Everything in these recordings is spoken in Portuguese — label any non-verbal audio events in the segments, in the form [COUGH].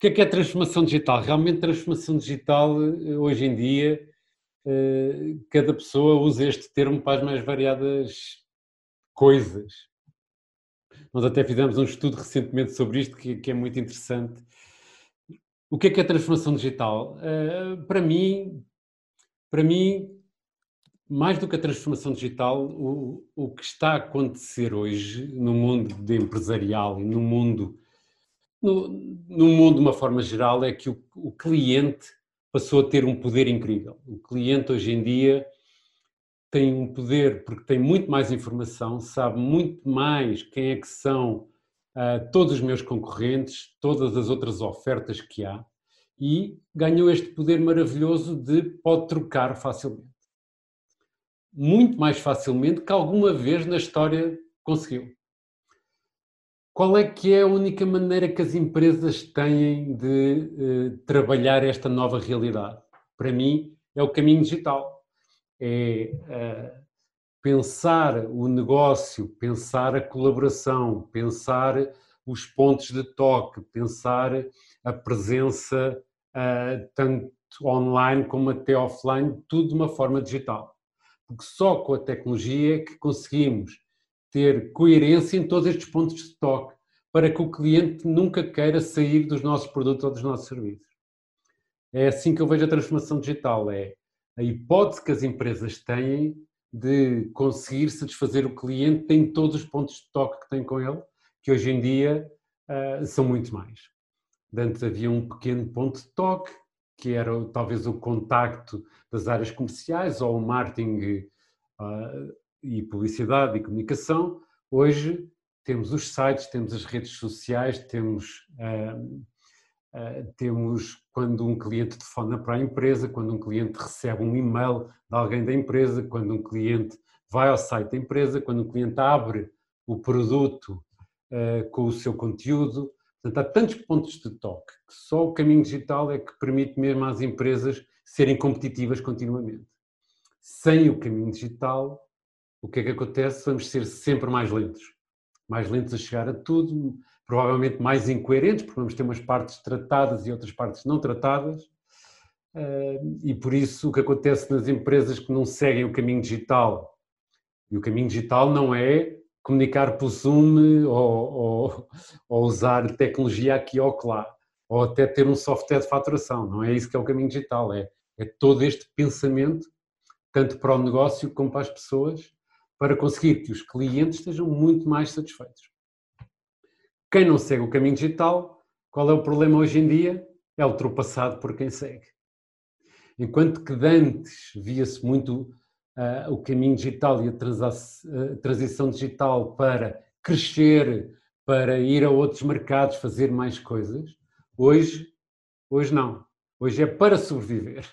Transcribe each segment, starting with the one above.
que é que é transformação digital? Realmente, transformação digital, eh, hoje em dia, eh, cada pessoa usa este termo para as mais variadas coisas. Nós até fizemos um estudo recentemente sobre isto que, é muito interessante. O que é que é transformação digital? Eh, para mim, para mim, mais do que a transformação digital, o, o que está a acontecer hoje no mundo empresarial e no mundo no, no mundo de uma forma geral, é que o, o cliente passou a ter um poder incrível. O cliente hoje em dia tem um poder porque tem muito mais informação, sabe muito mais quem é que são uh, todos os meus concorrentes, todas as outras ofertas que há e ganhou este poder maravilhoso de pode trocar facilmente. Muito mais facilmente que alguma vez na história conseguiu. Qual é que é a única maneira que as empresas têm de uh, trabalhar esta nova realidade? Para mim, é o caminho digital. É uh, pensar o negócio, pensar a colaboração, pensar os pontos de toque, pensar a presença uh, tanto online como até offline, tudo de uma forma digital. Porque só com a tecnologia é que conseguimos ter coerência em todos estes pontos de estoque, para que o cliente nunca queira sair dos nossos produtos ou dos nossos serviços. É assim que eu vejo a transformação digital, é a hipótese que as empresas têm de conseguir satisfazer o cliente em todos os pontos de toque que têm com ele, que hoje em dia uh, são muito mais. Antes havia um pequeno ponto de toque, que era talvez o contacto das áreas comerciais ou o marketing uh, e publicidade e comunicação, hoje temos os sites, temos as redes sociais, temos, uh, uh, temos quando um cliente telefona para a empresa, quando um cliente recebe um e-mail de alguém da empresa, quando um cliente vai ao site da empresa, quando um cliente abre o produto uh, com o seu conteúdo. Portanto, há tantos pontos de toque que só o caminho digital é que permite mesmo às empresas serem competitivas continuamente. Sem o caminho digital, o que é que acontece? Vamos ser sempre mais lentos. Mais lentos a chegar a tudo, provavelmente mais incoerentes, porque vamos ter umas partes tratadas e outras partes não tratadas. E por isso o que acontece nas empresas que não seguem o caminho digital, e o caminho digital não é comunicar por Zoom ou, ou, ou usar tecnologia aqui ou lá, ou até ter um software de faturação, não é isso que é o caminho digital, é, é todo este pensamento, tanto para o negócio como para as pessoas, para conseguir que os clientes estejam muito mais satisfeitos. Quem não segue o caminho digital, qual é o problema hoje em dia? É ultrapassado por quem segue. Enquanto que antes via-se muito uh, o caminho digital e a, transição digital para crescer, para ir a outros mercados, fazer mais coisas, hoje, hoje não. Hoje é para sobreviver.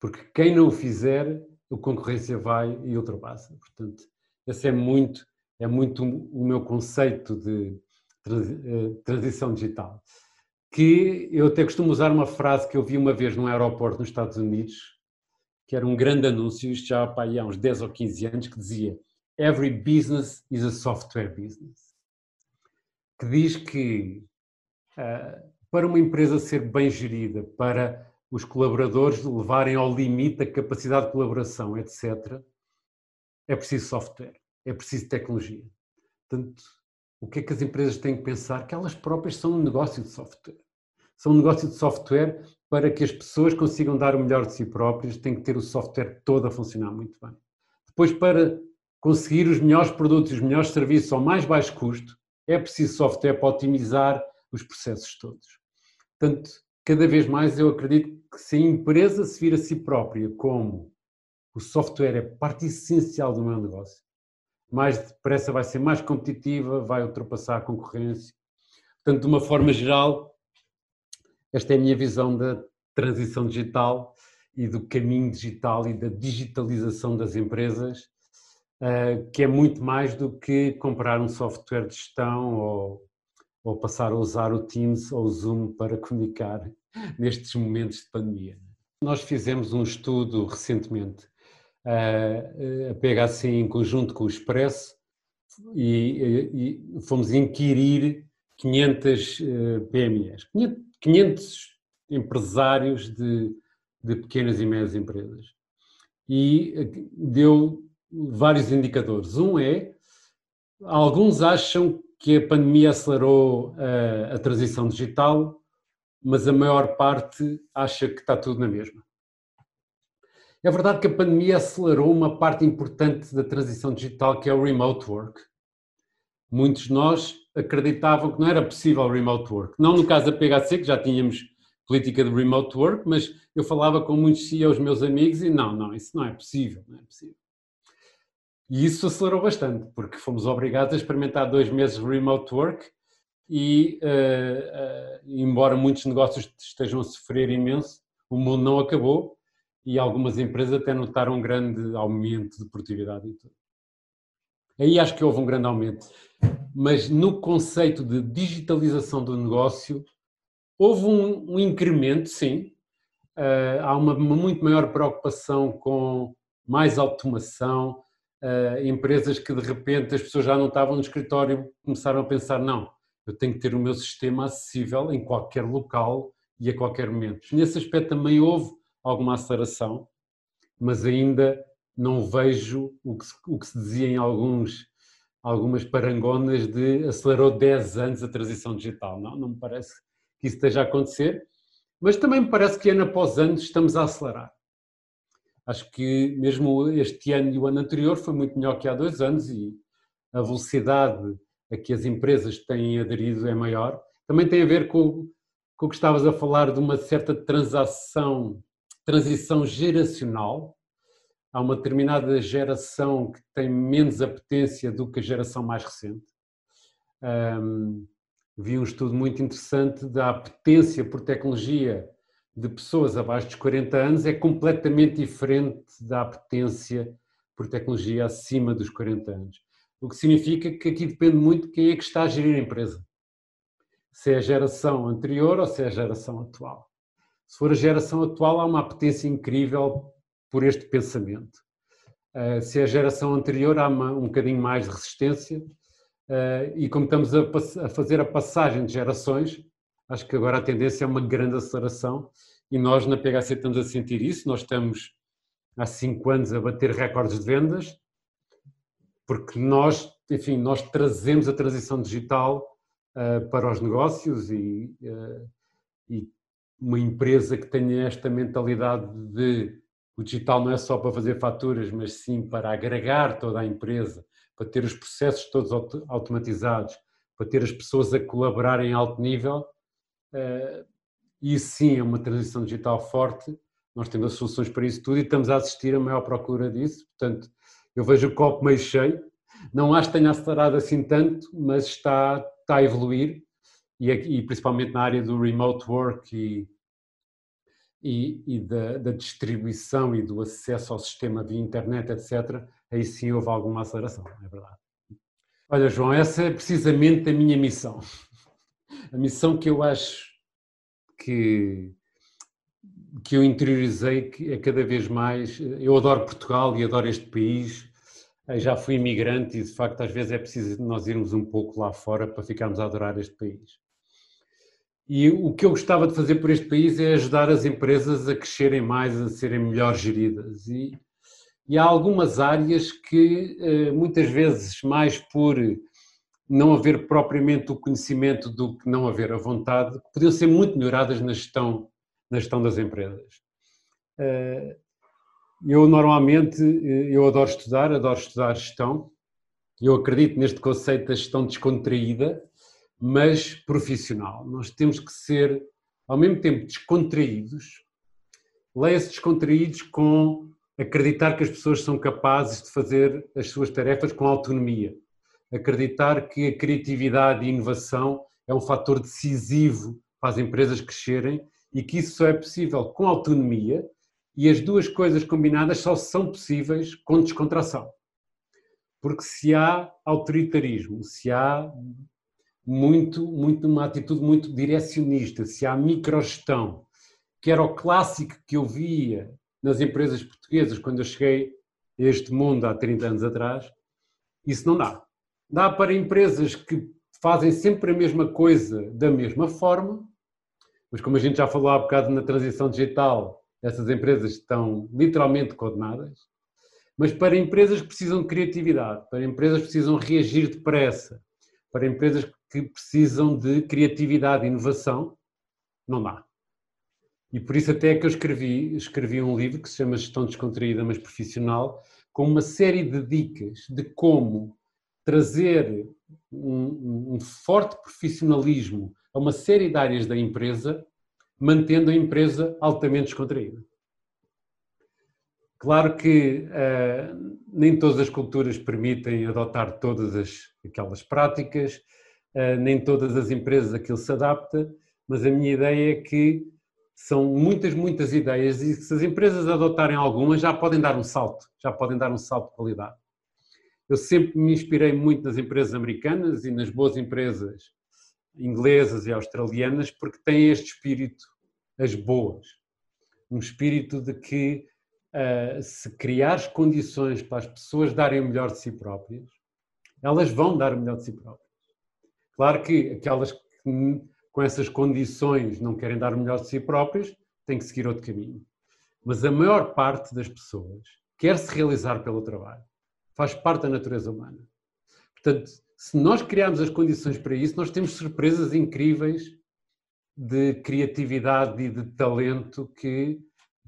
Porque quem não o fizer a concorrência vai e ultrapassa. Portanto, esse é muito, é muito o meu conceito de eh, transição digital. Que eu até costumo usar uma frase que eu vi uma vez num aeroporto nos Estados Unidos, que era um grande anúncio, isto já há uns 10 ou 15 anos, que dizia Every business is a software business. Que diz que uh, para uma empresa ser bem gerida, para os colaboradores levarem ao limite a capacidade de colaboração, etc., é preciso software, é preciso tecnologia. Portanto, o que é que as empresas têm que pensar? Que elas próprias são um negócio de software. São um negócio de software para que as pessoas consigam dar o melhor de si próprias, têm que ter o software todo a funcionar muito bem. Depois, para conseguir os melhores produtos os melhores serviços ao mais baixo custo, é preciso software para otimizar os processos todos. Portanto, cada vez mais eu acredito que se a empresa se vir a si própria como o software é parte essencial do meu negócio, mais depressa vai ser mais competitiva, vai ultrapassar a concorrência. Portanto, de uma forma geral, esta é a minha visão da transição digital e do caminho digital e da digitalização das empresas, eh, que é muito mais do que comprar um software de gestão ou, ou passar a usar o Teams ou o Zoom para comunicar [LAUGHS] nestes momentos de pandemia. Nós fizemos um estudo recentemente, a PHC em conjunto com o Expresso, e, e fomos inquirir 500 PMEs, 500 empresários de, de pequenas e médias empresas. E deu vários indicadores. Um é, alguns acham que a pandemia acelerou a, a transição digital, mas a maior parte acha que está tudo na mesma. É verdade que a pandemia acelerou uma parte importante da transição digital, que é o remote work. Muitos de nós acreditavam que não era possível o remote work. Não no caso da PHC, que já tínhamos política de remote work, mas eu falava com muitos CEOs meus amigos e não, não, isso não é possível, não é possível. E isso acelerou bastante, porque fomos obrigados a experimentar dois meses remote work e, uh, uh, embora muitos negócios estejam a sofrer imenso, o mundo não acabou e algumas empresas até notaram um grande aumento de produtividade e tudo. Aí acho que houve um grande aumento. Mas no conceito de digitalização do negócio, houve um, um incremento, sim. Uh, há uma, muito maior preocupação com mais automação, uh, empresas que de repente as pessoas já não estavam no escritório, começaram a pensar: não, eu tenho que ter o meu sistema acessível em qualquer local e a qualquer momento. Nesse aspecto também houve alguma aceleração, mas ainda não vejo o que se, o que se dizia em alguns, algumas parangonas de acelerou 10 anos a transição digital. Não, não me parece que isso esteja a acontecer, mas também me parece que ano após ano estamos a acelerar. Acho que mesmo este ano e o ano anterior foi muito melhor que há dois anos e a velocidade a que as empresas têm aderido é maior. Também tem a ver com, com o que estavas a falar de uma certa transação, transição geracional. Há uma determinada geração que tem menos apetência do que a geração mais recente. Um, vi um estudo muito interessante da apetência por tecnologia de pessoas abaixo dos 40 anos é completamente diferente da apetência por tecnologia acima dos 40 anos. O que significa que aqui depende muito de quem é que está a gerir a empresa. Se é a geração anterior ou se é a geração atual. Se for a geração atual, há uma apetência incrível por este pensamento. Eh, se é a geração anterior, há uma, um bocadinho mais de resistência. Eh, e como estamos a, a fazer a passagem de gerações, acho que agora a tendência é uma grande aceleração e nós na PHC estamos a sentir isso. Nós estamos há cinco anos a bater recordes de vendas, porque nós, enfim, nós trazemos a transição digital uh, para os negócios e, uh, e uma empresa que tenha esta mentalidade de o digital não é só para fazer faturas, mas sim para agregar toda a empresa, para ter os processos todos automatizados, para ter as pessoas a colaborar em alto nível, eh, isso sim é uma transição digital forte, nós temos as soluções para isso tudo e estamos a assistir a maior procura disso, portanto, eu vejo o copo meio cheio, não acho que tenha acelerado assim tanto, mas está, está a evoluir e, e principalmente na área do remote work e, e, e da, da, distribuição e do acesso ao sistema via internet, etc., aí sim houve alguma aceleração, é verdade. Olha, João, essa é precisamente a minha missão. A missão que eu acho que, que eu interiorizei é cada vez mais. Eu adoro Portugal e adoro este país. Eu já fui imigrante e, de facto, às vezes é preciso nós irmos um pouco lá fora para ficarmos a adorar este país. E o que eu gostava de fazer por este país é ajudar as empresas a crescerem mais, a serem melhor geridas. E, e há algumas áreas que, eh, muitas vezes, mais por não haver propriamente o conhecimento do que não haver a vontade, que podiam ser muito melhoradas na gestão, na gestão das empresas. Eh, eu normalmente, eh, eu adoro estudar, adoro estudar gestão, eu acredito neste conceito da gestão descontraída, mas profissional. Nós temos que ser, ao mesmo tempo, descontraídos, leia-se descontraídos com acreditar que as pessoas são capazes de fazer as suas tarefas com autonomia, acreditar que a criatividade e inovação é um fator decisivo para as empresas crescerem e que isso só é possível com autonomia e as duas coisas combinadas só são possíveis com descontração. Porque se há autoritarismo, se há muito, muito uma atitude muito direcionista, se há microgestão, que era o clássico que eu via nas empresas portuguesas quando eu cheguei a este mundo há 30 anos atrás, isso não dá. Dá para empresas que fazem sempre a mesma coisa da mesma forma, mas como a gente já falou há bocado na transição digital, essas empresas estão literalmente condenadas. Mas para empresas que precisam de criatividade, para empresas que precisam reagir depressa, para empresas que precisam de criatividade e inovação, não dá. E por isso até é que eu escrevi, escrevi um livro que se chama Gestão Descontraída, mas Profissional, com uma série de dicas de como trazer um, um forte profissionalismo a uma série de áreas da empresa, mantendo a empresa altamente descontraída. Claro que uh, nem todas as culturas permitem adotar todas as, aquelas práticas, uh, nem todas as empresas aquilo se adapta, mas a minha ideia é que são muitas, muitas ideias e se as empresas adotarem algumas já podem dar um salto, já podem dar um salto de qualidade. Eu sempre me inspirei muito nas empresas americanas e nas boas empresas inglesas e australianas porque têm este espírito, as boas. Um espírito de que uh, se criares condições para as pessoas darem o melhor de si próprias, elas vão dar o melhor de si próprias. Claro que aquelas que com essas condições não querem dar o melhor de si próprias, têm que seguir outro caminho. Mas a maior parte das pessoas quer se realizar pelo trabalho faz parte da natureza humana. Portanto, se nós criarmos as condições para isso, nós temos surpresas incríveis de criatividade e de talento que,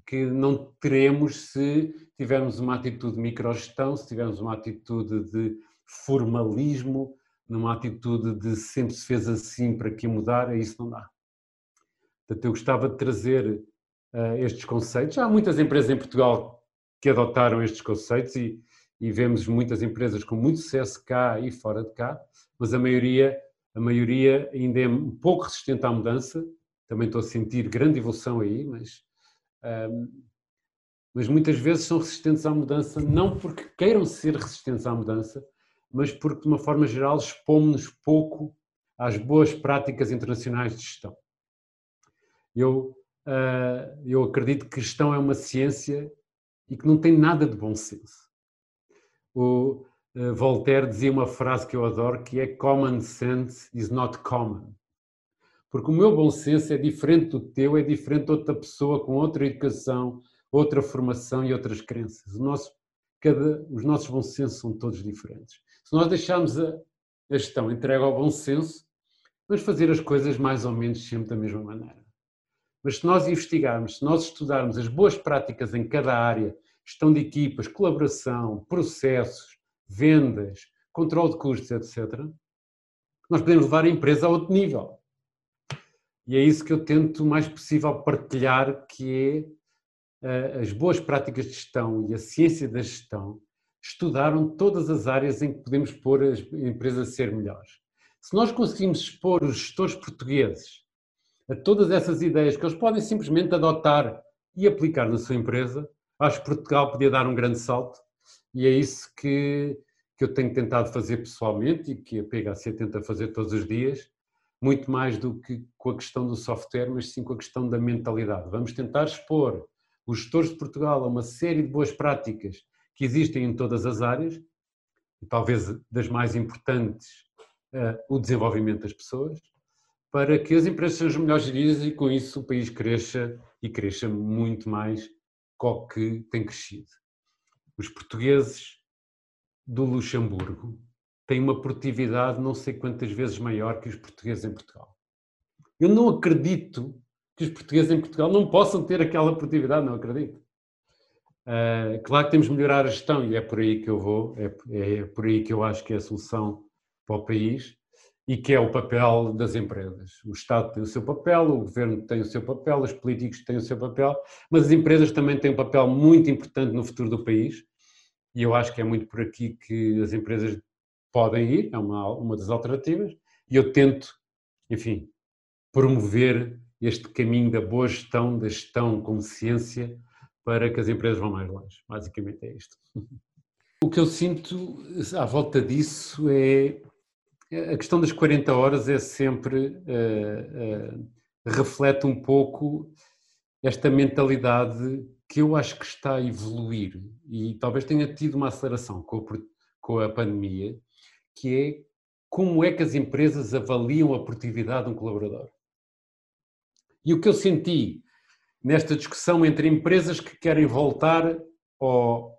que não teremos se tivermos uma atitude de microgestão, se tivermos uma atitude de formalismo, numa atitude de sempre se fez assim para que mudar, isso não dá. Portanto, eu gostava de trazer uh, estes conceitos. Há muitas empresas em Portugal que adotaram estes conceitos e, e vemos muitas empresas com muito sucesso cá e fora de cá, mas a maioria, a maioria ainda é um pouco resistente à mudança. Também estou a sentir grande evolução aí, mas, um, mas muitas vezes são resistentes à mudança, não porque queiram ser resistentes à mudança, mas porque, de uma forma geral, expomos-nos pouco às boas práticas internacionais de gestão. Eu, uh, eu acredito que gestão é uma ciência e que não tem nada de bom senso o eh, Voltaire dizia uma frase que eu adoro, que é common sense is not common. Porque o meu bom senso é diferente do teu, é diferente de outra pessoa com outra educação, outra formação e outras crenças. Nosso, cada, os nossos bons sensos são todos diferentes. Se nós deixarmos a, a gestão entregue ao bom senso, vamos fazer as coisas mais ou menos sempre da mesma maneira. Mas se nós investigarmos, se nós estudarmos as boas práticas em cada área gestão de equipas, colaboração, processos, vendas, controle de custos, etc., nós podemos levar a empresa a outro nível. E é isso que eu tento o mais possível partilhar, que é uh, as boas práticas de gestão e a ciência da gestão estudaram todas as áreas em que podemos pôr as empresas a ser melhores. Se nós conseguimos expor os gestores portugueses a todas essas ideias que eles podem simplesmente adotar e aplicar na sua empresa, acho que Portugal podia dar um grande salto e é isso que, que eu tenho tentado fazer pessoalmente e que a PHC tenta fazer todos os dias, muito mais do que com a questão do software, mas sim com a questão da mentalidade. Vamos tentar expor os gestores de Portugal a uma série de boas práticas que existem em todas as áreas, e talvez das mais importantes, uh, o desenvolvimento das pessoas, para que as empresas sejam melhores geridas e com isso o país cresça e cresça muito mais que tem crescido. Os portugueses do Luxemburgo têm uma produtividade não sei quantas vezes maior que os portugueses em Portugal. Eu não acredito que os portugueses em Portugal não possam ter aquela produtividade, não acredito. Uh, claro que temos de melhorar a gestão e é por aí que eu vou, é, é por aí que eu acho que é a solução para o país e que é o papel das empresas. O Estado tem o seu papel, o governo tem o seu papel, os políticos têm o seu papel, mas as empresas também têm um papel muito importante no futuro do país e eu acho que é muito por aqui que as empresas podem ir, é uma, uma das alternativas, e eu tento, enfim, promover este caminho da boa gestão, da gestão com ciência, para que as empresas vão mais longe. Basicamente é isto. [LAUGHS] O que eu sinto à volta disso é a questão das 40 horas é sempre uh, uh, reflete um pouco esta mentalidade que eu acho que está a evoluir e talvez tenha tido uma aceleração com a, com a pandemia, que é como é que as empresas avaliam a produtividade de um colaborador. E o que eu senti nesta discussão entre empresas que querem voltar ao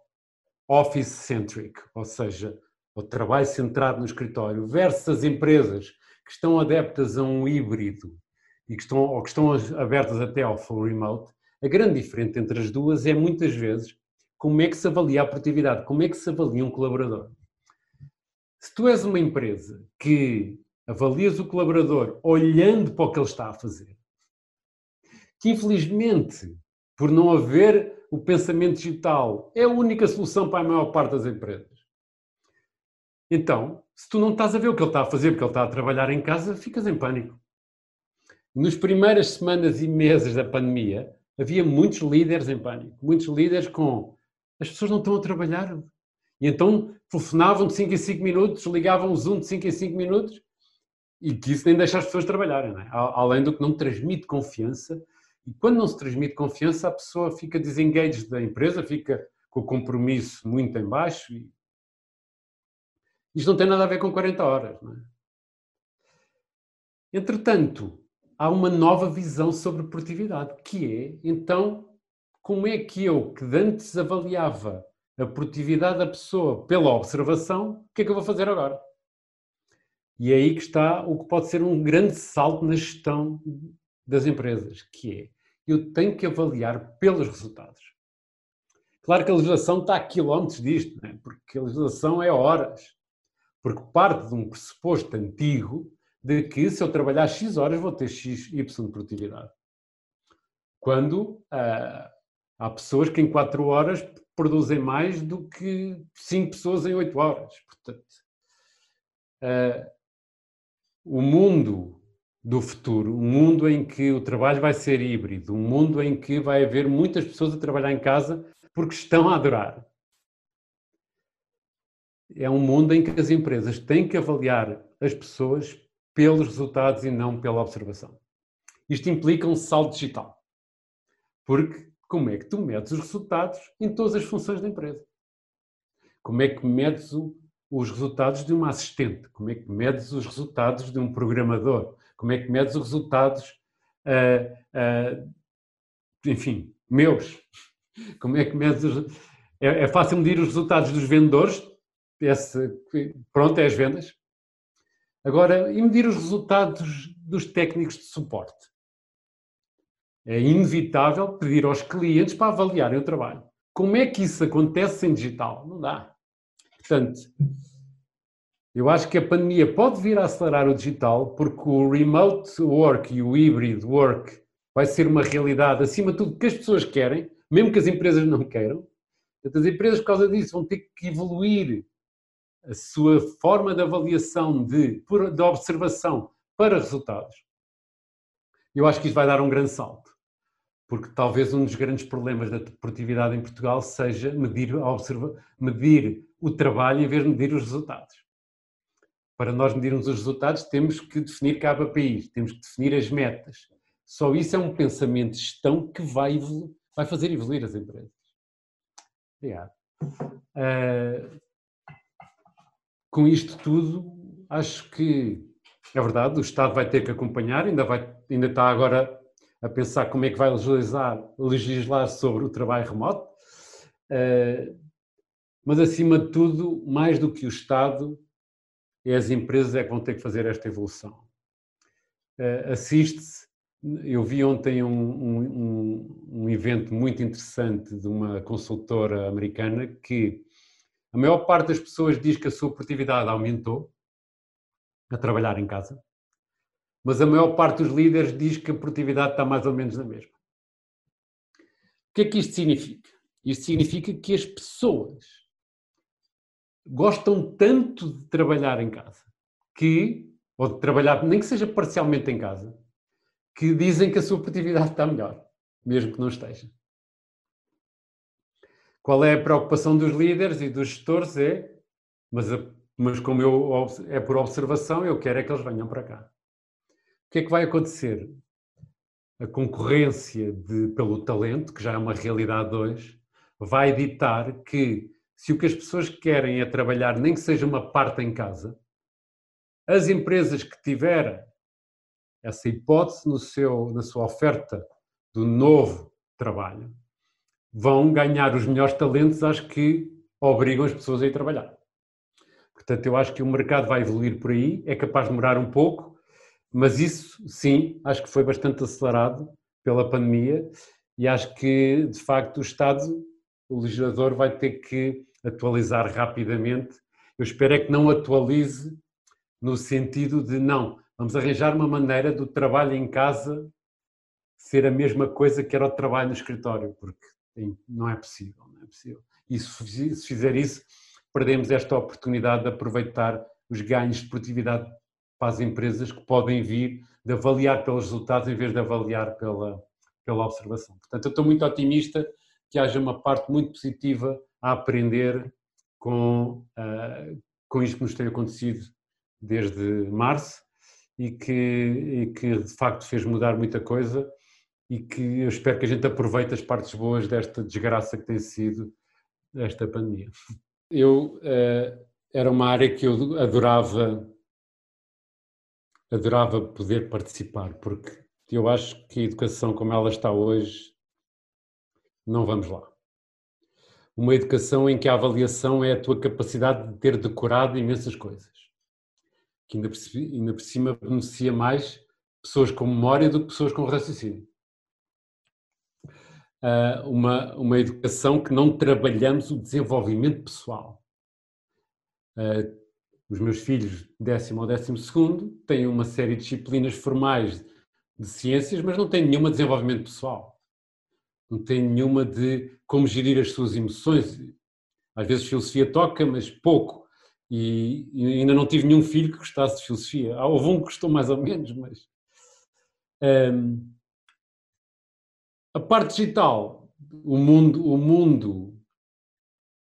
office-centric, ou seja, ao trabalho centrado no escritório, versus as empresas que estão adeptas a um híbrido e que estão, ou que estão abertas até ao full remote, a grande diferença entre as duas é muitas vezes como é que se avalia a produtividade, como é que se avalia um colaborador. Se tu és uma empresa que avalias o colaborador olhando para o que ele está a fazer, que infelizmente, por não haver o pensamento digital, é a única solução para a maior parte das empresas. Então, se tu não estás a ver o que ele está a fazer, porque ele está a trabalhar em casa, ficas em pânico. Nas primeiras semanas e meses da pandemia, havia muitos líderes em pânico, muitos líderes com as pessoas não estão a trabalhar. E então telefonavam de 5 em 5 minutos, ligavam o Zoom de 5 em 5 minutos, e que isso nem deixa as pessoas trabalharem, é? além do que não transmite confiança e quando não se transmite confiança, a pessoa fica desengaged da empresa, fica com o compromisso muito em baixo. E... Isto não tem nada a ver com 40 horas. É? Entretanto, há uma nova visão sobre produtividade, que é, então, como é que eu, que antes avaliava a produtividade da pessoa pela observação, o que é que eu vou fazer agora? E é aí que está o que pode ser um grande salto na gestão das empresas, que é eu tenho que avaliar pelos resultados. Claro que a legislação está a quilómetros disto, é? porque a legislação é horas. Porque parte de um pressuposto antigo de que se eu trabalhar X horas vou ter X, Y de produtividade. Quando ah, há pessoas que em 4 horas produzem mais do que 5 pessoas em 8 horas. Portanto, ah, o mundo do futuro, um mundo em que o trabalho vai ser híbrido, um mundo em que vai haver muitas pessoas a trabalhar em casa porque estão a adorar. É um mundo em que as empresas têm que avaliar as pessoas pelos resultados e não pela observação. Isto implica um salto digital. Porque como é que tu medes os resultados em todas as funções da empresa? Como é que medes os resultados de uma assistente? Como é que medes os resultados de um programador? Como é que medes os resultados, uh, uh, enfim, meus? Como é que medes os... É, é, fácil medir os resultados dos vendedores, esse, pronto, é as vendas. Agora, e medir os resultados dos técnicos de suporte? É inevitável pedir aos clientes para avaliarem o trabalho. Como é que isso acontece em digital? Não dá. Portanto, eu acho que a pandemia pode vir a acelerar o digital, porque o remote work e o hybrid work vai ser uma realidade, acima de tudo, que as pessoas querem, mesmo que as empresas não queiram. Portanto, as empresas, por causa disso, vão ter que evoluir a sua forma de avaliação, de, de observação para resultados. Eu acho que isto vai dar um grande salto, porque talvez um dos grandes problemas da produtividade em Portugal seja medir, observa, medir o trabalho em vez de medir os resultados para nós medirmos os resultados, temos que definir país, temos que definir as metas. Só isso é um pensamento de gestão que vai, vai fazer evoluir as empresas. Obrigado. Uh, com isto tudo, acho que é verdade, o Estado vai ter que acompanhar, ainda, vai, ainda está agora a pensar como é que vai legislar, legislar sobre o trabalho remoto, uh, mas acima de tudo, mais do que o Estado, é as empresas é que vão ter que fazer esta evolução. Uh, Assiste-se, eu vi ontem um, um, um, evento muito interessante de uma consultora americana que a maior parte das pessoas diz que a sua produtividade aumentou, a trabalhar em casa, mas a maior parte dos líderes diz que a produtividade está mais ou menos na mesma. O que é que isto significa? Isto significa que as pessoas gostam tanto de trabalhar em casa que, ou de trabalhar, nem que seja parcialmente em casa, que dizem que a sua produtividade está melhor, mesmo que não esteja. Qual é a preocupação dos líderes e dos gestores? É, mas, mas como eu, é por observação, eu quero é que eles venham para cá. O que é que vai acontecer? A concorrência de, pelo talento, que já é uma realidade hoje, vai ditar que se o que as pessoas querem é trabalhar, nem que seja uma parte em casa, as empresas que tiverem essa hipótese no seu, na sua oferta do novo trabalho vão ganhar os melhores talentos às que obrigam as pessoas a ir trabalhar. Portanto, eu acho que o mercado vai evoluir por aí, é capaz de demorar um pouco, mas isso, sim, acho que foi bastante acelerado pela pandemia e acho que, de facto, o Estado, o legislador, vai ter que atualizar rapidamente. Eu espero é que não atualize no sentido de, não, vamos arranjar uma maneira do trabalho em casa ser a mesma coisa que era o trabalho no escritório, porque não é possível, não é possível. E se fizer isso, perdemos esta oportunidade de aproveitar os ganhos de produtividade para as empresas que podem vir de avaliar pelos resultados em vez de avaliar pela, pela observação. Portanto, eu estou muito otimista que haja uma parte muito positiva a aprender com, uh, com isto que nos tem acontecido desde março e que, e que de facto fez mudar muita coisa e que eu espero que a gente aproveite as partes boas desta desgraça que tem sido esta pandemia. Eu uh, era uma área que eu adorava adorava poder participar porque eu acho que a educação como ela está hoje não vamos lá. Uma educação em que a avaliação é a tua capacidade de ter decorado imensas coisas, que ainda por, ainda por cima beneficia mais pessoas com memória do que pessoas com raciocínio uma, uma educação que não trabalhamos o desenvolvimento pessoal. Uh, os meus filhos, décimo ou décimo segundo, têm uma série de disciplinas formais de ciências, mas não têm nenhuma de desenvolvimento pessoal. Não têm nenhuma de como gerir as suas emoções. Às vezes filosofia toca, mas pouco. E, e ainda não tive nenhum filho que gostasse de filosofia. Houve um que gostou mais ou menos, mas... Um, a parte digital, o mundo, o mundo,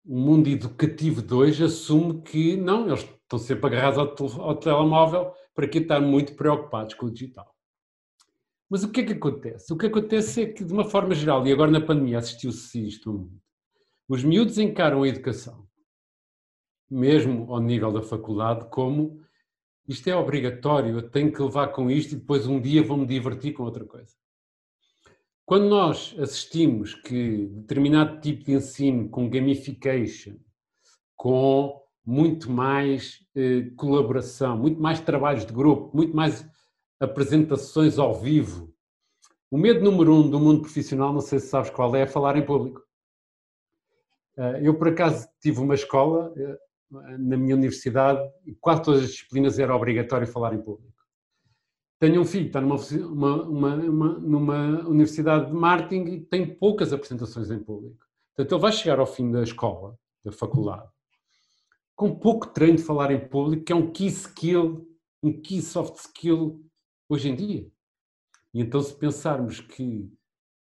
o mundo educativo de hoje assume que não, eles estão sempre agarrados ao, ao telemóvel para que estar muito preocupados com o digital. Mas o que é que acontece? O que acontece é que, de uma forma geral, e agora na pandemia assistiu-se isto os miúdos encaram a educação, mesmo ao nível da faculdade, como isto é obrigatório, eu tenho que levar com isto e depois um dia vou-me divertir com outra coisa. Quando nós assistimos que determinado tipo de ensino com gamification, com muito mais eh, colaboração, muito mais trabalhos de grupo, muito mais apresentações ao vivo. O medo número um do mundo profissional, não sei se sabes qual é, é falar em público. Uh, eu, por acaso, tive uma escola uh, na minha universidade e quase todas as disciplinas era obrigatório falar em público. Tenho um filho que está numa, uma, uma, uma, numa universidade de marketing e tem poucas apresentações em público. Portanto, ele vai chegar ao fim da escola, da faculdade, com pouco treino de falar em público, que é um key skill, um key soft skill hoje em dia. E então, se pensarmos que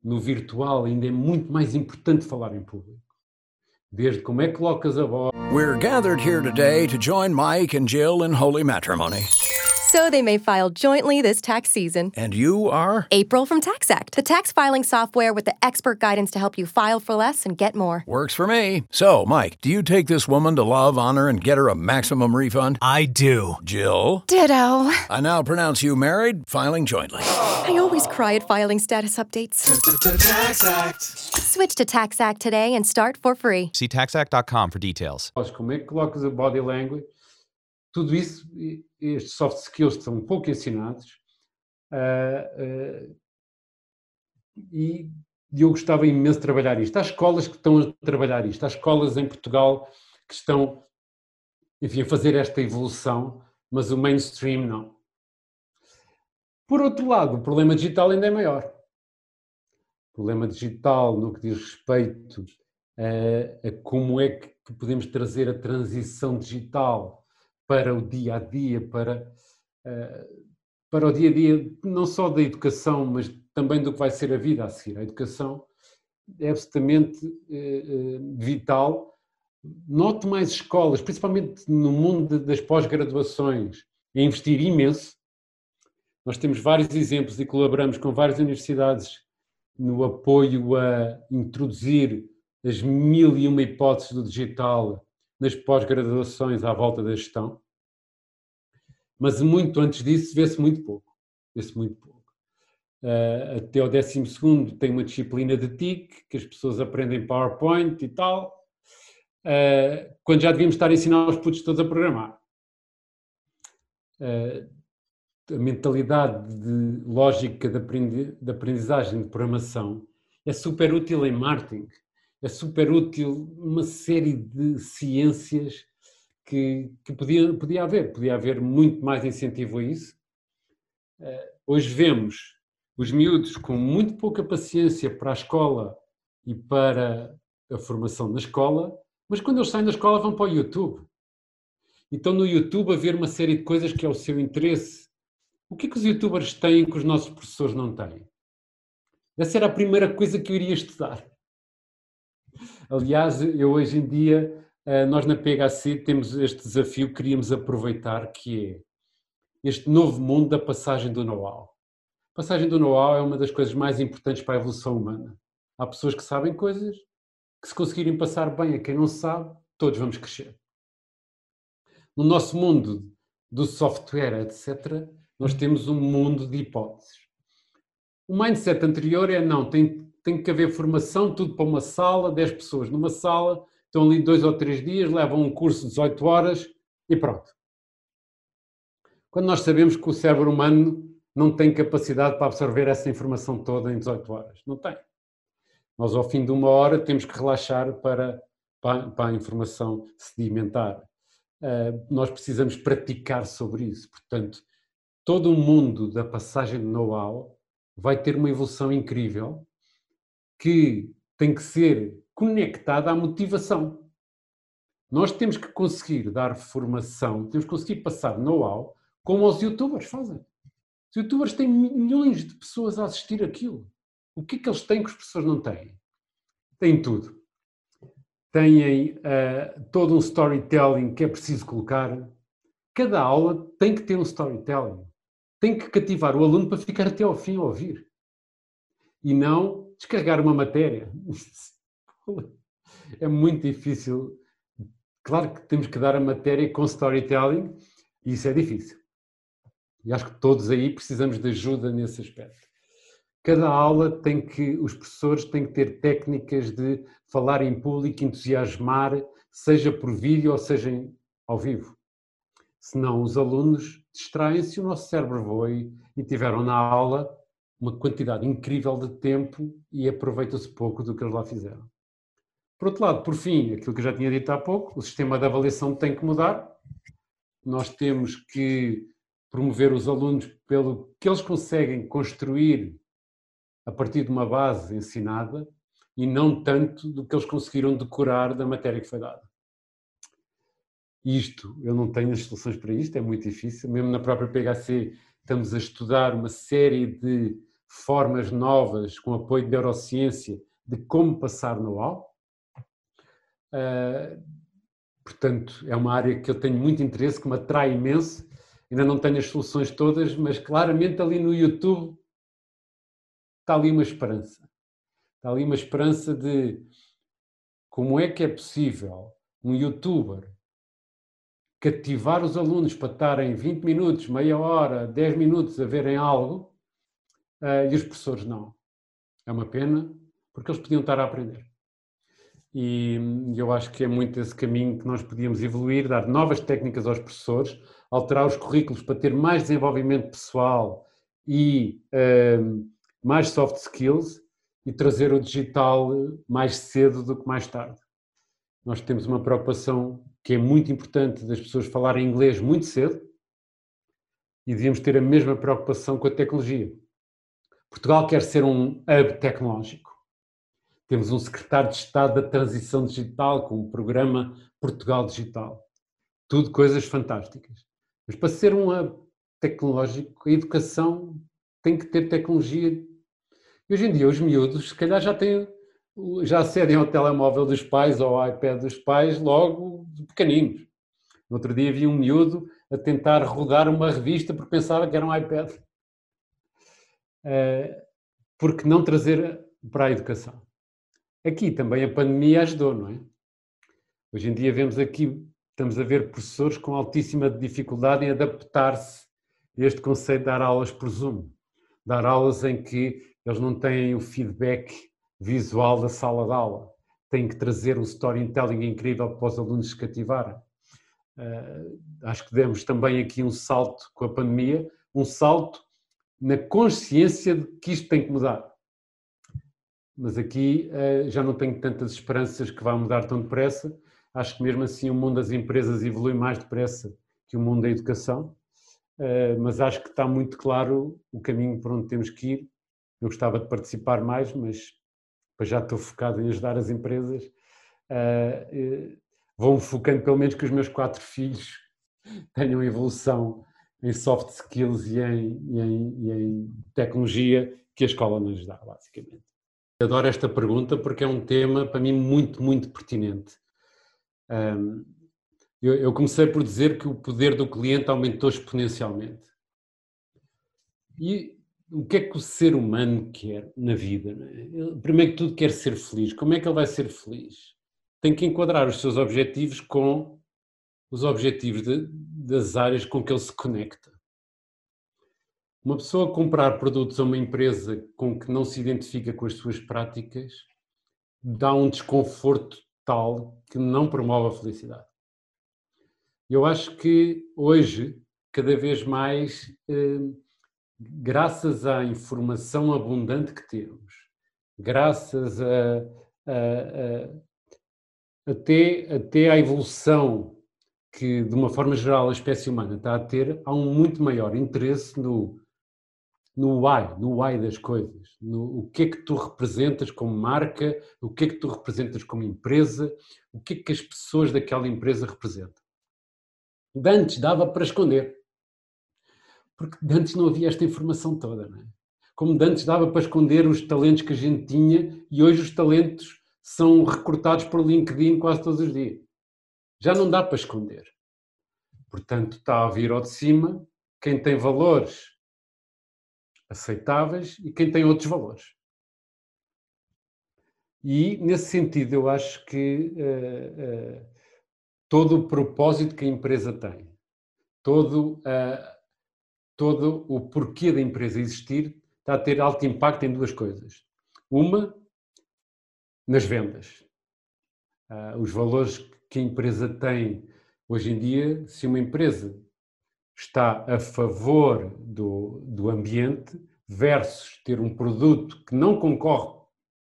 no virtual ainda é muito mais importante falar em público, desde como é que colocas a voz. We're gathered here today to join Mike and Jill in holy matrimony. So they may file jointly this tax season. And you are? April from TaxAct, the tax filing software with the expert guidance to help you file for less and get more. Works for me. So, Mike, do you take this woman to love, honor, and get her a maximum refund? I do. Jill? Ditto. I now pronounce you married, filing jointly. I always cry at filing status updates. TaxAct. Switch to TaxAct today and start for free. See taxact.com for details. Como é que colocas a body language? Tudo isso, estes soft skills são pouco ensinados, uh, uh, e eu gostava imenso de trabalhar isto. Há escolas que estão a trabalhar isto, há escolas em Portugal que estão, enfim, a fazer esta evolução mas o mainstream não. Por outro lado, o problema digital ainda é maior. O problema digital no que diz respeito a, a como é que podemos trazer a transição digital para o dia a dia, para, para o dia a dia, não só da educação, mas também do que vai ser a vida a seguir. A educação é absolutamente eh, eh, vital. Note mais escolas, principalmente no mundo das pós-graduações, a investir imenso. Nós temos vários exemplos e colaboramos com várias universidades no apoio a introduzir as mil e uma hipóteses do digital nas pós-graduações à volta da gestão. Mas muito antes disso vê-se muito pouco. Vê-se muito pouco. Uh, até o 12 tem uma disciplina de TIC, que as pessoas aprendem PowerPoint e tal, uh, quando já devíamos estar a ensinar os putos todos a programar. Uh, a mentalidade de lógica de, de aprendizagem de programação é super útil em marketing, é super útil uma série de ciências que, que podia, podia haver, podia haver muito mais incentivo a isso. hoje vemos os miúdos com muito pouca paciência para a escola e para a formação na escola, mas quando eles saem da escola vão para o YouTube. Então no YouTube a ver uma série de coisas que é o seu interesse. O que é que os youtubers têm que os nossos professores não têm? Essa era a primeira coisa que eu iria estudar. Aliás, eu hoje em dia, eh, nós na PHC temos este desafio que queríamos aproveitar, que é este novo mundo da passagem do know-how passagem do know-how é uma das coisas mais importantes para a evolução humana. Há pessoas que sabem coisas que, se conseguirem passar bem a quem não sabe, todos vamos crescer. No nosso mundo do software, etc., nós temos um mundo de hipóteses. O mindset anterior é não, tem, tem que haver formação, tudo para uma sala, 10 pessoas numa sala, estão ali dois ou três dias, levam um curso de 18 horas e pronto. Quando nós sabemos que o cérebro humano não tem capacidade para absorver essa informação toda em 18 horas. Não tem. Nós, ao fim de uma hora, temos que relaxar para, para, para a informação sedimentar. Uh, nós precisamos praticar sobre isso. Portanto, todo o mundo da passagem de know-how vai ter uma evolução incrível que tem que ser conectada à motivação. Nós temos que conseguir dar formação, temos que conseguir passar know-how como os youtubers fazem. Os youtubers têm milhões de pessoas a assistir aquilo. O que é que eles têm que as pessoas não têm? Têm tudo. Têm uh, todo um storytelling que é preciso colocar. Cada aula tem que ter um storytelling. Tem que cativar o aluno para ficar até ao fim a ouvir. E não descarregar uma matéria. [LAUGHS] É muito difícil. Claro que temos que dar a matéria com storytelling, e isso é difícil. E acho que todos aí precisamos de ajuda nesse aspecto. Cada aula tem que, os professores têm que ter técnicas de falar em público, entusiasmar, seja por vídeo ou seja ao vivo. Senão os alunos distraem-se e o nosso cérebro voa e, e tiveram na aula uma quantidade incrível de tempo e aproveita-se pouco do que eles lá fizeram. Por outro lado, por fim, aquilo que eu já tinha dito há pouco, o sistema de avaliação tem que mudar. Nós temos que promover os alunos pelo que eles conseguem construir a partir de uma base ensinada e não tanto do que eles conseguiram decorar da matéria que foi dada. Isto, eu não tenho as soluções para isto, é muito difícil. Mesmo na própria PHC estamos a estudar uma série de formas novas, com apoio de neurociência, de como passar no ao. Uh, portanto, é uma área que eu tenho muito interesse, que me atrai imenso ainda não tenho as soluções todas, mas claramente ali no YouTube está ali uma esperança. Está ali uma esperança de como é que é possível um youtuber cativar os alunos para estarem 20 minutos, meia hora, 10 minutos a verem algo e os professores não. É uma pena, porque eles podiam estar a aprender. E eu acho que é muito esse caminho que nós podíamos evoluir, dar novas técnicas aos professores, alterar os currículos para ter mais desenvolvimento pessoal e um, mais soft skills e trazer o digital mais cedo do que mais tarde. Nós temos uma preocupação que é muito importante das pessoas falarem inglês muito cedo, e devíamos ter a mesma preocupação com a tecnologia. Portugal quer ser um hub tecnológico. Temos um secretário de Estado da Transição Digital com o programa Portugal Digital. Tudo coisas fantásticas. Mas para ser um hub tecnológico, a educação tem que ter tecnologia. E hoje em dia, os miúdos, se calhar, já têm já acedem ao telemóvel dos pais ou ao iPad dos pais logo de pequeninos. No outro dia vi um miúdo a tentar rodar uma revista porque pensava que era um iPad. Uh, porque não trazer para a educação? Aqui também a pandemia ajudou, não é? Hoje em dia vemos aqui, estamos a ver professores com altíssima dificuldade em adaptar-se a este conceito de dar aulas por Zoom. Dar aulas em que eles não têm o feedback visual da sala de aula. Têm que trazer um storytelling incrível para os alunos se cativarem. Uh, acho que demos também aqui um salto com a pandemia, um salto na consciência de que isto tem que mudar. Mas aqui uh, já não tenho tantas esperanças que vá mudar tão depressa. Acho que mesmo assim o mundo das empresas evolui mais depressa que o mundo da educação. Uh, mas acho que está muito claro o caminho por onde temos que ir. Eu gostava de participar mais, mas já estou focado em ajudar as empresas. Uh, vou-me focando pelo menos que os meus quatro filhos [LAUGHS] tenham evolução em soft skills e em, e em, e em tecnologia que a escola nos dá, basicamente. Adoro esta pergunta porque é um tema para mim muito, muito pertinente. Um, eu, eu comecei por dizer que o poder do cliente aumentou exponencialmente. E o que é que o ser humano quer na vida? É? primeiro que tudo quer ser feliz. Como é que ele vai ser feliz? Tem que enquadrar os seus objetivos com os objetivos de, das áreas com que ele se conecta. Uma pessoa comprar produtos a uma empresa com que não se identifica com as suas práticas dá um desconforto tal que não promove a felicidade. Eu acho que hoje, cada vez mais, eh, graças à informação abundante que temos, graças a, a, a, até, até à evolução que, de uma forma geral, a espécie humana está a ter, há um muito maior interesse no, no why, no why das coisas, no o que é que tu representas como marca, o que é que tu representas como empresa, o que é que as pessoas daquela empresa representam. De antes dava para esconder porque de antes não havia esta informação toda, não é? Como de antes dava para esconder os talentos que a gente tinha e hoje os talentos são recrutados por LinkedIn quase todos os dias. Já não dá para esconder. Portanto, está a vir ao de cima quem tem valores aceitáveis e quem tem outros valores. E, nesse sentido, eu acho que uh, uh, todo o propósito que a empresa tem, todo uh, todo o porquê da empresa existir está a ter alto impacto em duas coisas. Uma, nas vendas. Uh, os valores que a empresa tem hoje em dia, se uma empresa está a favor do, do ambiente versus ter um produto que não concorre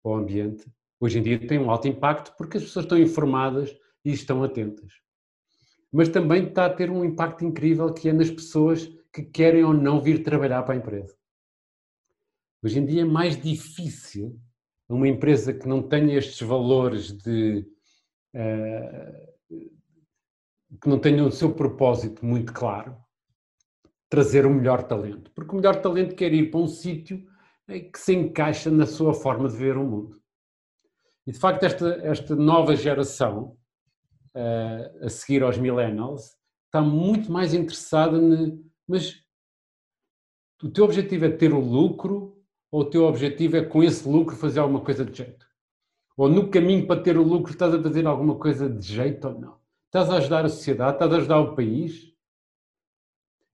ao ambiente, hoje em dia tem um alto impacto porque as pessoas estão informadas e estão atentas. Mas também está a ter um impacto incrível que é nas pessoas que querem ou não vir trabalhar para a empresa. Hoje em dia é mais difícil uma empresa que não tenha estes valores de. Uh, que não tenha o seu propósito muito claro, trazer o melhor talento. Porque o melhor talento quer ir para um sítio que se encaixa na sua forma de ver o mundo. E de facto, esta, esta nova geração, uh, a seguir aos millennials, está muito mais interessada mas o teu objetivo é ter o lucro ou o teu objetivo é com esse lucro fazer alguma coisa de jeito? Ou no caminho para ter o lucro estás a fazer alguma coisa de jeito ou não? Estás a ajudar a sociedade? Estás a ajudar o país?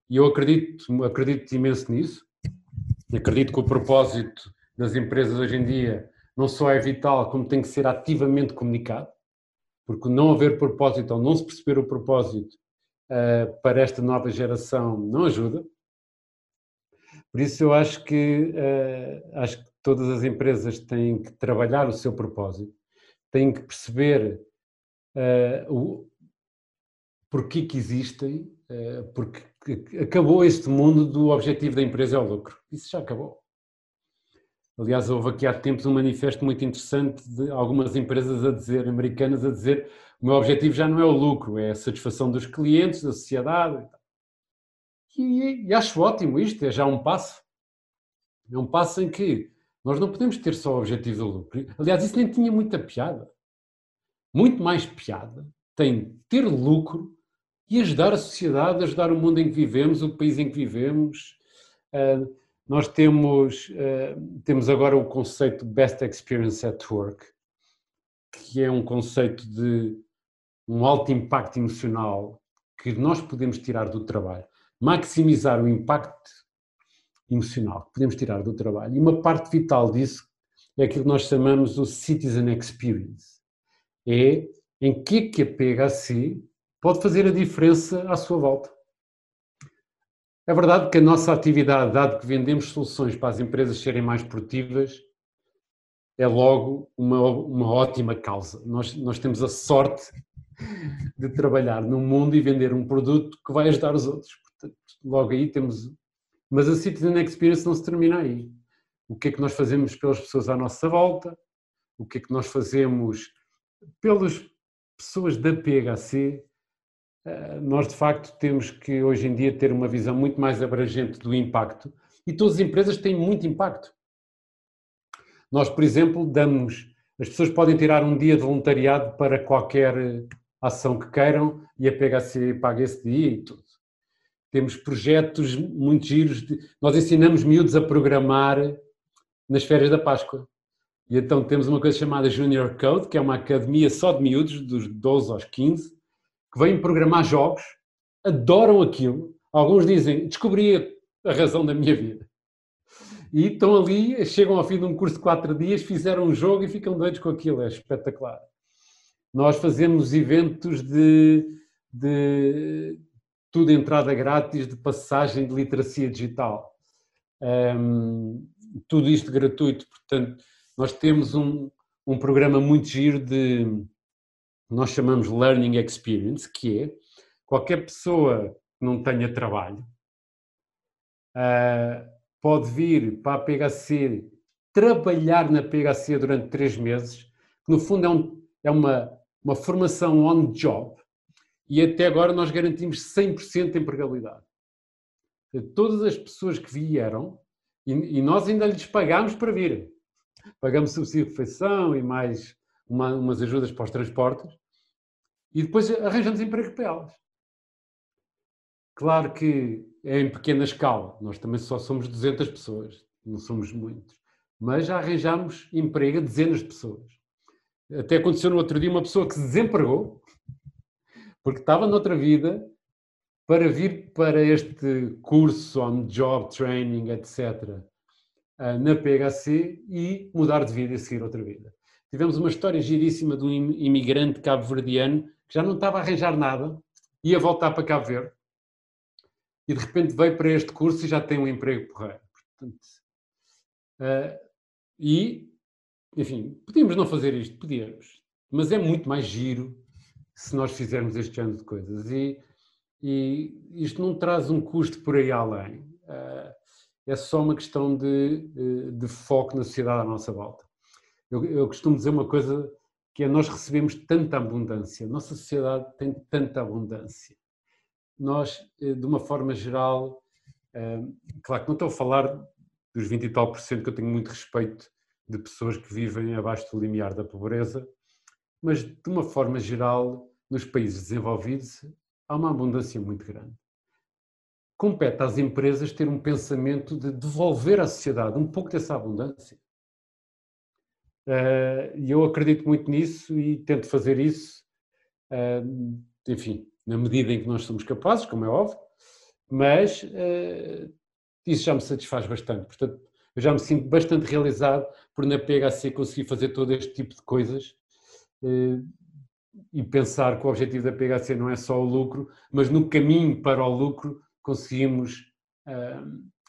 E eu acredito, acredito imenso nisso. Acredito que o propósito das empresas hoje em dia não só é vital, como tem que ser ativamente comunicado, porque não haver propósito ou não se perceber o propósito uh, para esta nova geração não ajuda. Por isso eu acho que, uh, acho que todas as empresas têm que trabalhar o seu propósito, têm que perceber uh, o, porquê que existem, uh, porque acabou este mundo do objetivo da empresa é o lucro. Isso já acabou. Aliás, houve aqui há tempos um manifesto muito interessante de algumas empresas a dizer, americanas a dizer, o meu objetivo já não é o lucro, é a satisfação dos clientes, da sociedade. E, e acho ótimo isto, é já um passo. É um passo em que nós não podemos ter só o objetivo do lucro. Aliás, isso nem tinha muita piada. Muito mais piada tem ter lucro e ajudar a sociedade, ajudar o mundo em que vivemos, o país em que vivemos. Uh, nós temos, uh, temos agora o conceito Best Experience at Work, que é um conceito de um alto impacto emocional que nós podemos tirar do trabalho, maximizar o impacto emocional que podemos tirar do trabalho. E uma parte vital disso é aquilo que nós chamamos o Citizen Experience. É em que é que a PHC pode fazer a diferença à sua volta. É verdade que a nossa atividade, dado que vendemos soluções para as empresas serem mais produtivas, é logo uma, uma ótima causa. Nós, nós temos a sorte de trabalhar num mundo e vender um produto que vai ajudar os outros. Portanto, logo aí temos. Mas a Citizen Experience não se termina aí. O que é que nós fazemos pelas pessoas à nossa volta? O que é que nós fazemos pelas pessoas da PHC? Eh, nós de facto temos que hoje em dia ter uma visão muito mais abrangente do impacto e todas as empresas têm muito impacto. Nós, por exemplo, damos, as pessoas podem tirar um dia de voluntariado para qualquer ação que queiram e a PHC paga esse dia. Temos projetos muito giros, de, nós ensinamos miúdos a programar nas férias da Páscoa. E então temos uma coisa chamada Junior Code, que é uma academia só de miúdos, dos 12 aos 15, que vêm programar jogos, adoram aquilo. Alguns dizem, descobri a razão da minha vida. E estão ali, chegam ao fim de um curso de quatro dias, fizeram um jogo e ficam doidos com aquilo, é espetacular. Nós fazemos eventos de, de tudo entrada grátis, de passagem de literacia digital. Um, tudo isto gratuito, portanto, nós temos um, um programa muito giro de nós chamamos Learning Experience, que é qualquer pessoa que não tenha trabalho uh, pode vir para a PHC trabalhar na PHC durante três meses, que no fundo é, um, é uma, uma formação on-job, e até agora nós garantimos 100% de empregabilidade. Todas as pessoas que vieram, e, e nós ainda lhes pagámos para vir. Pagamos subsídio de refeição e mais uma, umas ajudas para os transportes, e depois arranjamos emprego para elas. Claro que é em pequena escala, nós também só somos 200 pessoas, não somos muitos, mas já arranjamos emprego a dezenas de pessoas. Até aconteceu no outro dia uma pessoa que se desempregou, porque estava noutra vida, para vir para este curso on job training, etc., eh, na PHC e mudar de vida e seguir outra vida. Tivemos uma história giríssima de um imigrante cabo-verdiano que já não estava a arranjar nada, ia voltar para Cabo Verde e de repente veio para este curso e já tem um emprego porreiro. Portanto, uh, e, enfim, podíamos não fazer isto, podíamos, mas é muito mais giro se nós fizermos este género de coisas. E, e isto não traz um custo por aí além. Uh, é só uma questão de, de, de, foco na sociedade à nossa volta. Eu, eu costumo dizer uma coisa que é nós recebemos tanta abundância, nossa sociedade tem tanta abundância. Nós, eh, de uma forma geral, eh, claro que não estou a falar dos 20 e tal por cento, que eu tenho muito respeito de pessoas que vivem abaixo do limiar da pobreza, mas de uma forma geral, nos países desenvolvidos, há uma abundância muito grande. Compete às empresas ter um pensamento de devolver à sociedade um pouco dessa abundância. Eh, e eu acredito muito nisso e tento fazer isso, eh, enfim, na medida em que nós somos capazes, como é óbvio, mas eh, isso já me satisfaz bastante. Portanto, eu já me sinto bastante realizado por na PHC conseguir fazer todo este tipo de coisas e pensar que o objetivo da PHC não é só o lucro, mas no caminho para o lucro conseguimos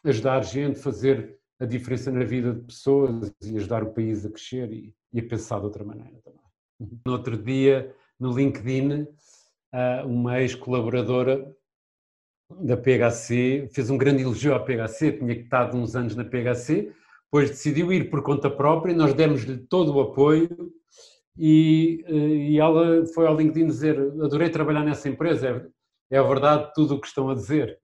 ajudar gente, fazer a diferença na vida de pessoas e ajudar o país a crescer e, e a pensar de outra maneira também. No outro dia, no LinkedIn, ah, uma ex-colaboradora da PHC fez um grande elogio à PHC, tinha estado uns anos na PHC, depois decidiu ir por conta própria, nós demos-lhe todo o apoio e, eh, e ela foi ao LinkedIn dizer adorei trabalhar nessa empresa, é, é verdade tudo o que estão a dizer.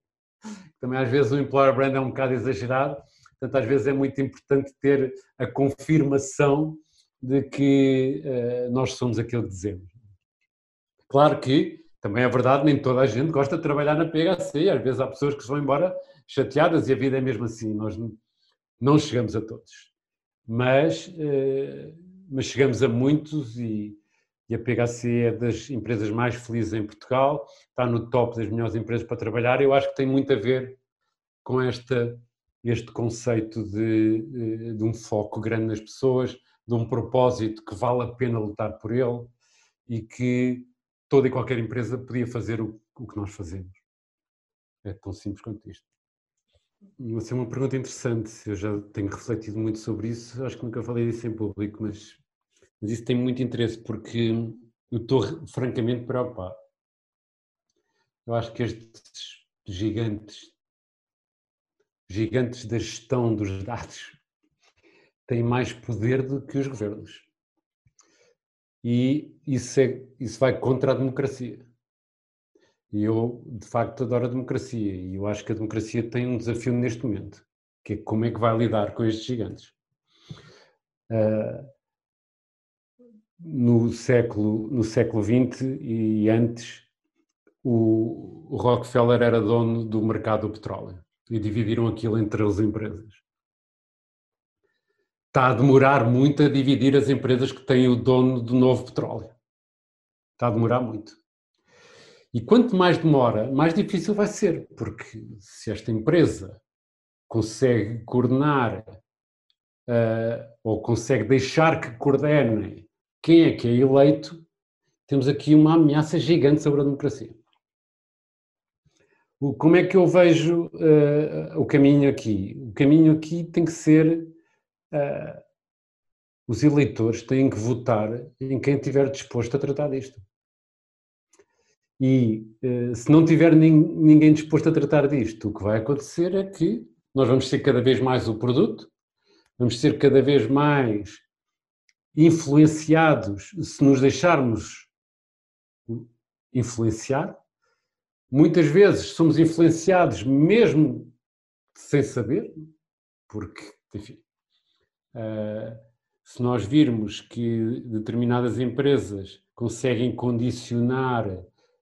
Também às vezes o employer brand é um bocado exagerado, portanto às vezes é muito importante ter a confirmação de que uh, nós somos aquilo que dizemos. Claro que também é verdade, nem toda a gente gosta de trabalhar na PHC, às vezes há pessoas que se vão embora chateadas e a vida é mesmo assim, nós não chegamos a todos. Mas, eh, mas chegamos a muitos e, e a PHC é das empresas mais felizes em Portugal, está no top das melhores empresas para trabalhar. Eu acho que tem muito a ver com esta, este conceito de, eh, de um foco grande nas pessoas, de um propósito que vale a pena lutar por ele e que toda e qualquer empresa podia fazer o, o que nós fazemos. É tão simples quanto isto. Isso é uma pergunta interessante. Eu já tenho refletido muito sobre isso. Acho que nunca falei disso em público, mas, mas isso tem muito interesse porque eu estou francamente preocupado. Eu acho que estes gigantes, gigantes da gestão dos dados, têm mais poder do que os governos e isso, é, isso vai contra a democracia. E eu, de facto, adoro a democracia e eu acho que a democracia tem um desafio neste momento, que é como é que vai lidar com estes gigantes. Uh, no século no século XX e antes, o, o Rockefeller era dono do mercado do petróleo e dividiram aquilo entre as empresas está a demorar muito a dividir as empresas que têm o dono do novo petróleo. Está a demorar muito. E quanto mais demora, mais difícil vai ser, porque se esta empresa consegue coordenar uh, ou consegue deixar que coordenem quem é que é eleito, temos aqui uma ameaça gigante sobre a democracia. O, como é que eu vejo uh, o caminho aqui? O caminho aqui tem que ser uh, os eleitores têm que votar em quem estiver disposto a tratar disto. E uh, se não tiver nin, ninguém disposto a tratar disto, o que vai acontecer é que nós vamos ser cada vez mais o produto, vamos ser cada vez mais influenciados se nos deixarmos influenciar. Muitas vezes somos influenciados mesmo sem saber, porque, enfim, Uh, se nós virmos que determinadas empresas conseguem condicionar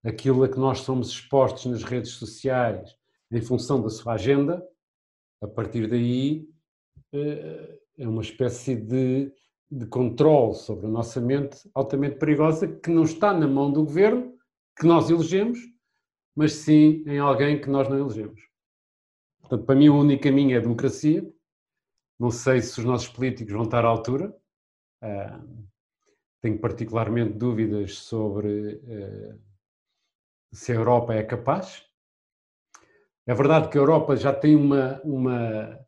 aquilo a que nós somos expostos nas redes sociais em função da sua agenda, a partir daí uh, é uma espécie de, de controle sobre a nossa mente altamente perigosa que não está na mão do governo, que nós elegemos, mas sim em alguém que nós não elegemos. Portanto, para mim o único caminho é a democracia, não sei se os nossos políticos vão estar à altura. Uh, tenho particularmente dúvidas sobre uh, se a Europa é capaz. É verdade que a Europa já tem uma, uma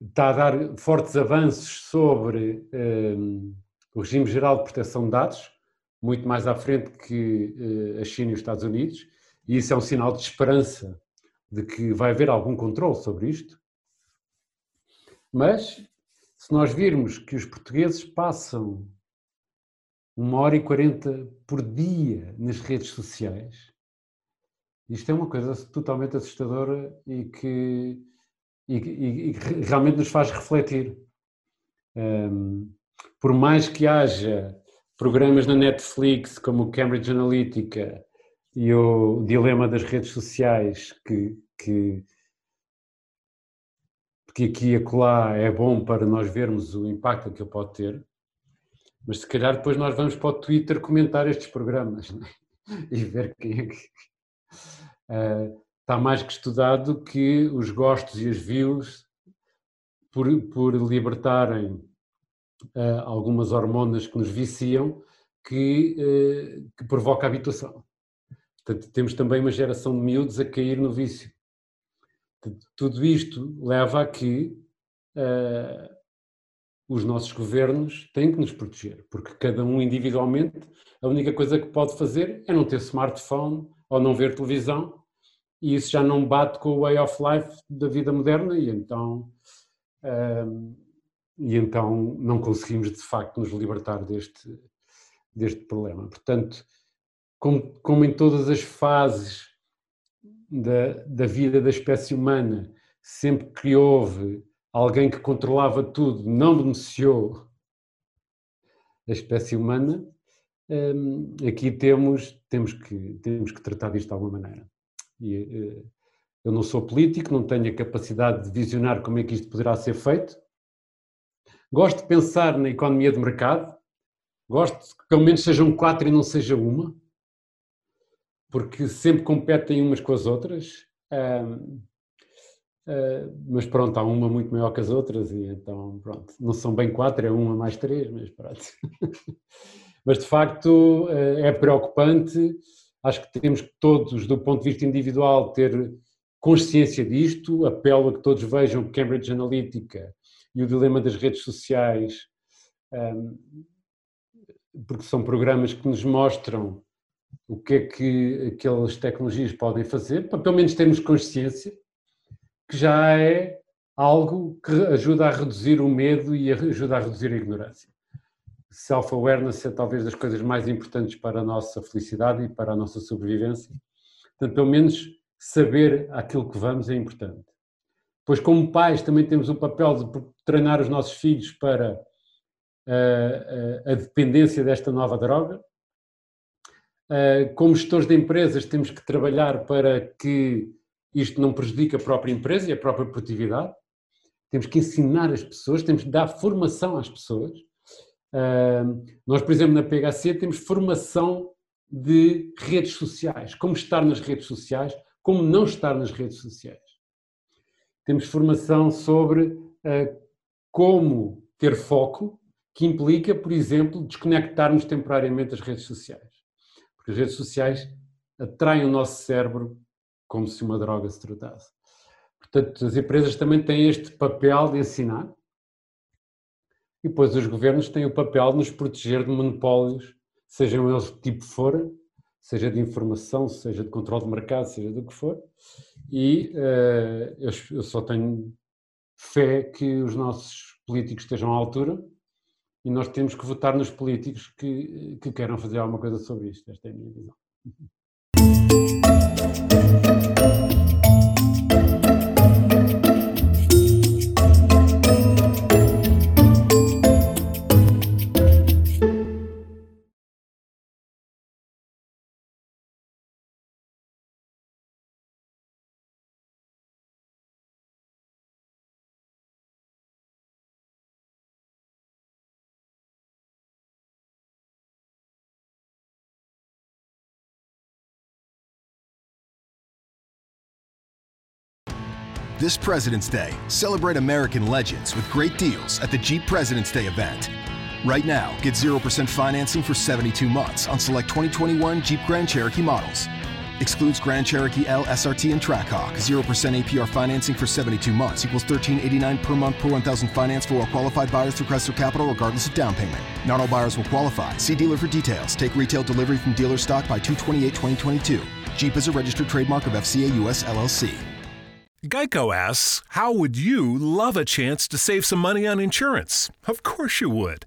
está a dar fortes avanços sobre um, o regime geral de proteção de dados, muito mais à frente que uh, a China e os Estados Unidos, e isso é um sinal de esperança de que vai haver algum controle sobre isto. Mas, se nós virmos que os portugueses passam uma hora e quarenta por dia nas redes sociais, isto é uma coisa totalmente assustadora e que, e, e, e realmente nos faz refletir. Um, por mais que haja programas na Netflix como o Cambridge Analytica e o Dilema das Redes Sociais que, que que aqui e acolá é bom para nós vermos o impacto que ele pode ter, mas se calhar depois nós vamos para o Twitter comentar estes programas né? [LAUGHS] e ver quem é que. Está mais que estudado que os gostos e as views, por, por libertarem uh, algumas hormonas que nos viciam, que, uh, que provoca habituação. Portanto, temos também uma geração de miúdos a cair no vício. Tudo isto leva a que uh, os nossos governos têm que nos proteger, porque cada um individualmente, a única coisa que pode fazer é não ter smartphone ou não ver televisão, e isso já não bate com o way of life da vida moderna, e então, um, e então não conseguimos de facto nos libertar deste, deste problema. Portanto, como, como em todas as fases da, da vida da espécie humana, sempre que houve alguém que controlava tudo, não beneficiou a espécie humana, hum, aqui temos, temos, que, temos que tratar disto de alguma maneira. E, eh, eu não sou político, não tenho a capacidade de visionar como é que isto poderá ser feito. Gosto de pensar na economia de mercado, gosto que pelo menos sejam quatro e não seja uma, porque sempre competem umas com as outras. Uh, mas pronto, há uma muito maior que as outras e então pronto, não são bem quatro, é uma mais três, mas pronto. [LAUGHS] mas de facto uh, é preocupante, acho que temos que todos, do ponto de vista individual, ter consciência disto, apelo a que todos vejam Cambridge Analytica e o dilema das redes sociais, um, porque são programas que nos mostram o que é que aquelas tecnologias podem fazer, para pelo menos termos consciência que já é algo que ajuda a reduzir o medo e ajuda a reduzir a ignorância. Self-awareness é talvez das coisas mais importantes para a nossa felicidade e para a nossa sobrevivência. Portanto, pelo menos saber aquilo que vamos é importante. Pois, como pais, também temos o papel de treinar os nossos filhos para a, eh, eh, a dependência desta nova droga, ah, como gestores de empresas, temos que trabalhar para que isto não prejudique a própria empresa e a própria produtividade. Temos que ensinar as pessoas, temos que dar formação às pessoas. Ah, nós, por exemplo, na PHC temos formação de redes sociais, como estar nas redes sociais, como não estar nas redes sociais. Temos formação sobre uh, como ter foco, que implica, por exemplo, desconectarmos temporariamente das redes sociais. Porque as redes sociais atraem o nosso cérebro como se uma droga se tratasse. Portanto, as empresas também têm este papel de ensinar e depois os governos têm o papel de nos proteger de monopólios, sejam eles de tipo for, seja de informação, seja de controle de mercado, seja do que for. E uh, eu, eu só tenho fé que os nossos políticos estejam à altura e nós temos que votar nos políticos que, que queiram fazer alguma coisa sobre isto. Esta é a minha visão. This President's Day, celebrate American legends with great deals at the Jeep President's Day event. Right now, get 0% financing for 72 months on select 2021 Jeep Grand Cherokee models. Excludes Grand Cherokee L, SRT, and Trackhawk. 0% APR financing for 72 months equals 1389 per month per 1000 finance for all qualified buyers through Chrysler Capital regardless of down payment. Not all buyers will qualify. See dealer for details. Take retail delivery from dealer stock by 228 2022. Jeep is a registered trademark of FCA US LLC. Geico asks, How would you love a chance to save some money on insurance? Of course you would.